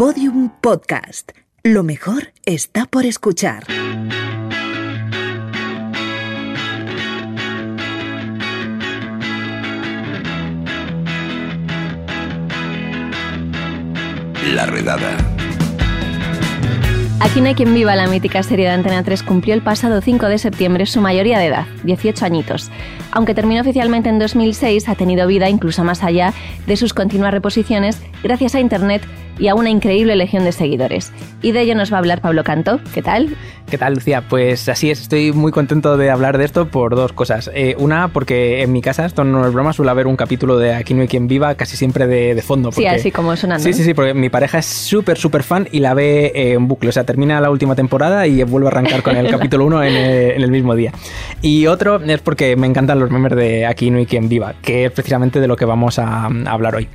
Podium Podcast. Lo mejor está por escuchar. La redada. Aquí no hay quien viva la mítica serie de Antena 3 cumplió el pasado 5 de septiembre su mayoría de edad, 18 añitos. Aunque terminó oficialmente en 2006, ha tenido vida incluso más allá de sus continuas reposiciones gracias a Internet y a una increíble legión de seguidores. Y de ello nos va a hablar Pablo Canto. ¿Qué tal? ¿Qué tal, Lucía? Pues así es, estoy muy contento de hablar de esto por dos cosas. Eh, una, porque en mi casa, esto no es broma, suele haber un capítulo de Aquí no hay quien viva casi siempre de, fondo. sí, así como sonando. Sí, sí, sí, porque mi pareja es súper, súper fan y la ve eh, en bucle. O sea, termina la última temporada y vuelve a arrancar con el capítulo 1 en, en, el mismo día. Y otro es porque me encantan los memes de Aquí no hay quien viva, que es precisamente de lo que vamos a hablar hoy.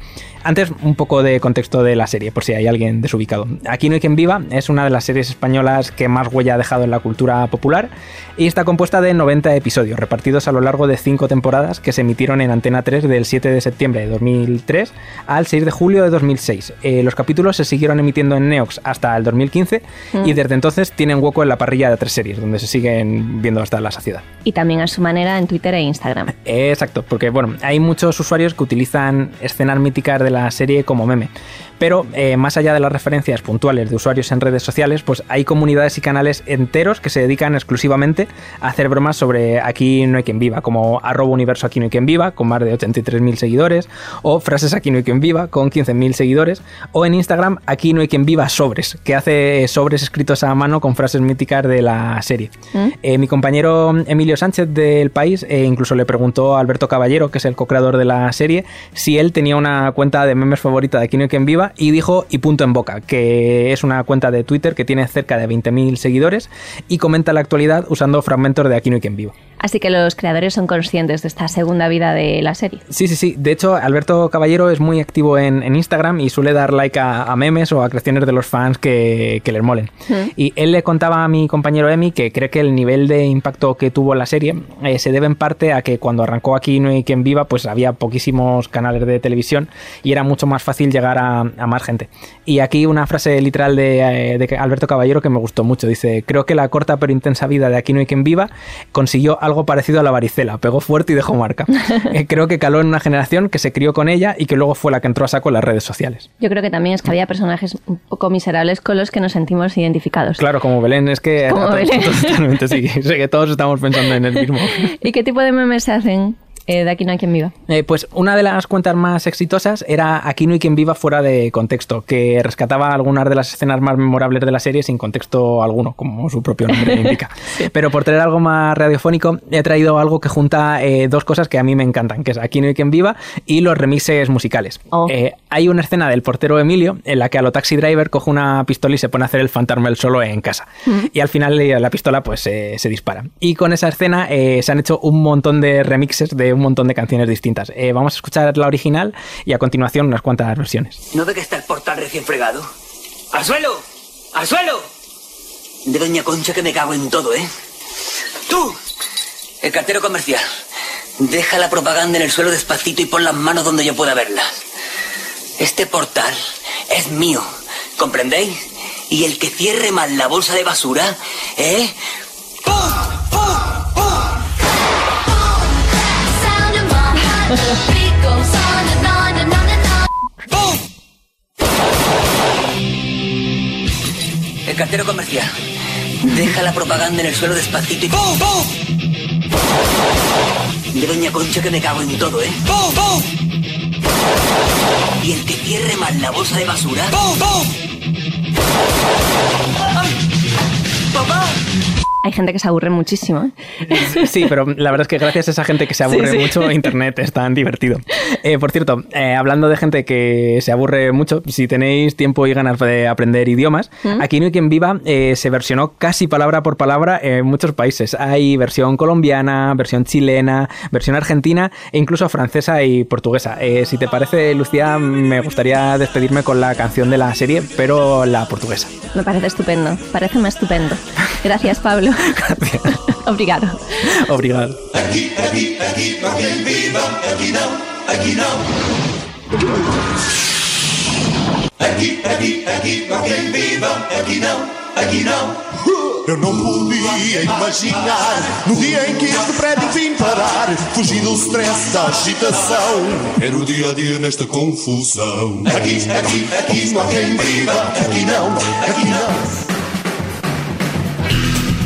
Antes, un poco de contexto de la serie, por si hay alguien desubicado. Aquí no hay quien viva, es una de las series españolas que más huella ha dejado en la cultura popular y está compuesta de 90 episodios, repartidos a lo largo de 5 temporadas que se emitieron en Antena 3 del 7 de septiembre de 2003 al 6 de julio de 2006. Eh, los capítulos se siguieron emitiendo en Neox hasta el 2015 y mm. desde entonces tienen hueco en la parrilla de tres series, donde se siguen viendo hasta la saciedad. Y también a su manera en Twitter e Instagram. Exacto, porque bueno, hay muchos usuarios que utilizan escenas míticas de la serie como meme. Pero eh, más allá de las referencias puntuales de usuarios en redes sociales, pues hay comunidades y canales enteros que se dedican exclusivamente a hacer bromas sobre aquí no hay quien viva, como arroba universo aquí no hay quien viva, con más de 83.000 seguidores, o frases aquí no hay quien viva, con 15.000 seguidores, o en Instagram aquí no hay quien viva sobres, que hace sobres escritos a mano con frases míticas de la serie. ¿Mm? Eh, mi compañero Emilio Sánchez del País eh, incluso le preguntó a Alberto Caballero, que es el co-creador de la serie, si él tenía una cuenta de memes favorita de aquí no hay quien viva, y dijo y punto en boca, que es una cuenta de Twitter que tiene cerca de 20.000 seguidores y comenta la actualidad usando fragmentos de Aquí no hay quien viva. Así que los creadores son conscientes de esta segunda vida de la serie. Sí, sí, sí. De hecho, Alberto Caballero es muy activo en, Instagram y suele dar like a, memes o a creaciones de los fans que, les molen. Y él le contaba a mi compañero Emi que cree que el nivel de impacto que tuvo la serie eh, se debe en parte a que cuando arrancó aquí No hay quien viva, pues había poquísimos canales de televisión y era mucho más fácil llegar a, más gente. Y aquí una frase literal de, eh, de Alberto Caballero que me gustó mucho. Dice, creo que la corta pero intensa vida de Aquí no hay quien viva consiguió algo parecido a la varicela, pegó fuerte y dejó marca. Eh, creo que caló en una generación que se crió con ella y que luego fue la que entró a saco en las redes sociales. Yo creo que también es que había personajes un poco miserables con los que nos sentimos identificados. Claro, como Belén, es que sí, sé que todos estamos pensando en el mismo. ¿Y qué tipo de memes se hacen? Eh, de Aquí no hay quien viva? Eh, pues una de las cuentas más exitosas era Aquí no hay quien viva fuera de contexto, que rescataba algunas de las escenas más memorables de la serie sin contexto alguno, como su propio nombre indica. Pero por tener algo más radiofónico, he traído algo que junta eh, dos cosas que a mí me encantan, que es Aquí no hay quien viva y los remixes musicales. Oh. hay una escena del portero Emilio en la que a lo taxi driver coge una pistola y se pone a hacer el fantasma solo en casa. Mm. Y al final la pistola pues se dispara. Y con esa escena se han hecho un montón de remixes de un montón de canciones distintas. Eh, vamos a escuchar la original y a continuación unas cuantas versiones. ¿No ve que está el portal recién fregado? ¡Al suelo! ¡Al suelo! De Doña Concha que me cago en todo, ¿eh? ¡Tú! El cartero comercial. Deja la propaganda en el suelo despacito y pon las manos donde yo pueda verla. Este portal es mío, ¿comprendéis? Y el que cierre mal la bolsa de basura, ¿eh? El cartero comercial. Deja la propaganda en el suelo despacito y... ¡Bum, De Doña Concha que me cago en todo, ¿eh? Y el que cierre mal la bolsa de basura... ¡Papá! Hay gente que se aburre muchísimo. ¿eh? Sí, pero la verdad es que gracias a esa gente que se aburre mucho, Internet es tan divertido. Eh, por cierto, eh, hablando de gente que se aburre mucho, si tenéis tiempo y ganas de aprender idiomas, ¿Mm? aquí hay quien viva se versionó casi palabra por palabra en muchos países. Hay versión colombiana, versión chilena, versión argentina e incluso francesa y portuguesa. si te parece, Lucía, me gustaría despedirme con la canción de la serie, pero la portuguesa. Me parece estupendo, parece más estupendo. Gracias, Pablo. Gracias. Obrigado. Obrigado. Aquí, aquí, aquí, no quien viva, aquí no, aquí no. Aqui, aqui, aqui, não quem viva, aqui não, aqui não. Eu não podia imaginar No dia em que este prédio vim parar Fugi do stress, da agitação Era o dia a dia nesta confusão Aqui, aqui, aqui não há quem viva Aqui não, aqui não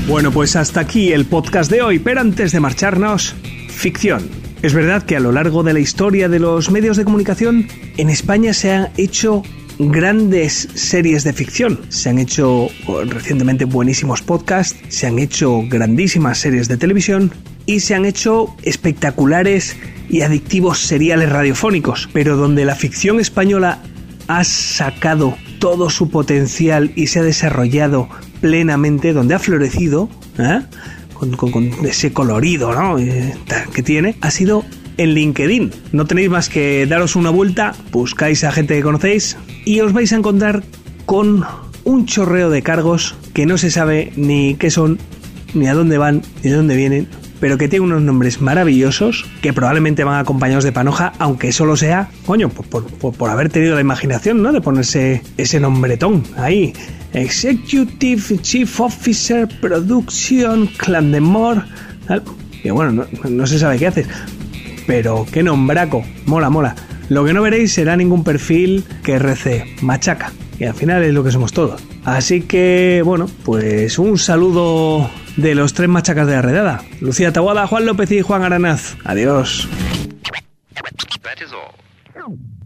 Bueno, pues hasta aquí el podcast de hoy, pero antes de marcharnos, ficción. Es verdad que a lo largo de la historia de los medios de comunicación, en España se han hecho grandes series de ficción. Se han hecho oh, recientemente buenísimos podcasts, se han hecho grandísimas series de televisión y se han hecho espectaculares y adictivos seriales radiofónicos. Pero donde la ficción española ha sacado todo su potencial y se ha desarrollado plenamente, donde ha florecido, ¿eh? con, ese colorido. Eh, que tiene, ha sido en LinkedIn. No tenéis más que daros una vuelta, buscáis a gente que conocéis y os vais a encontrar con un chorreo de cargos que no se sabe ni qué son, ni a dónde van, ni de dónde vienen, pero que tienen unos nombres maravillosos que probablemente van acompañados de panoja, aunque solo sea, coño, por, por- por- haber tenido la imaginación, ¿no? De ponerse ese nombretón ahí. Executive Chief Officer Production Clandemore. Y bueno, no, se sabe qué haces. Pero qué nombraco, mola, mola. Lo que no veréis será ningún perfil que rece machaca, que al final es lo que somos todos. Así que, bueno, pues un saludo de los tres machacas de la redada. Lucía Taboada, Juan López y Juan Aranaz. Adiós.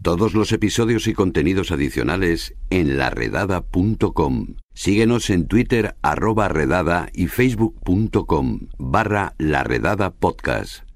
Todos los episodios y contenidos adicionales en laredada.com. Síguenos en Twitter arroba redada y facebook.com barra laredada podcast.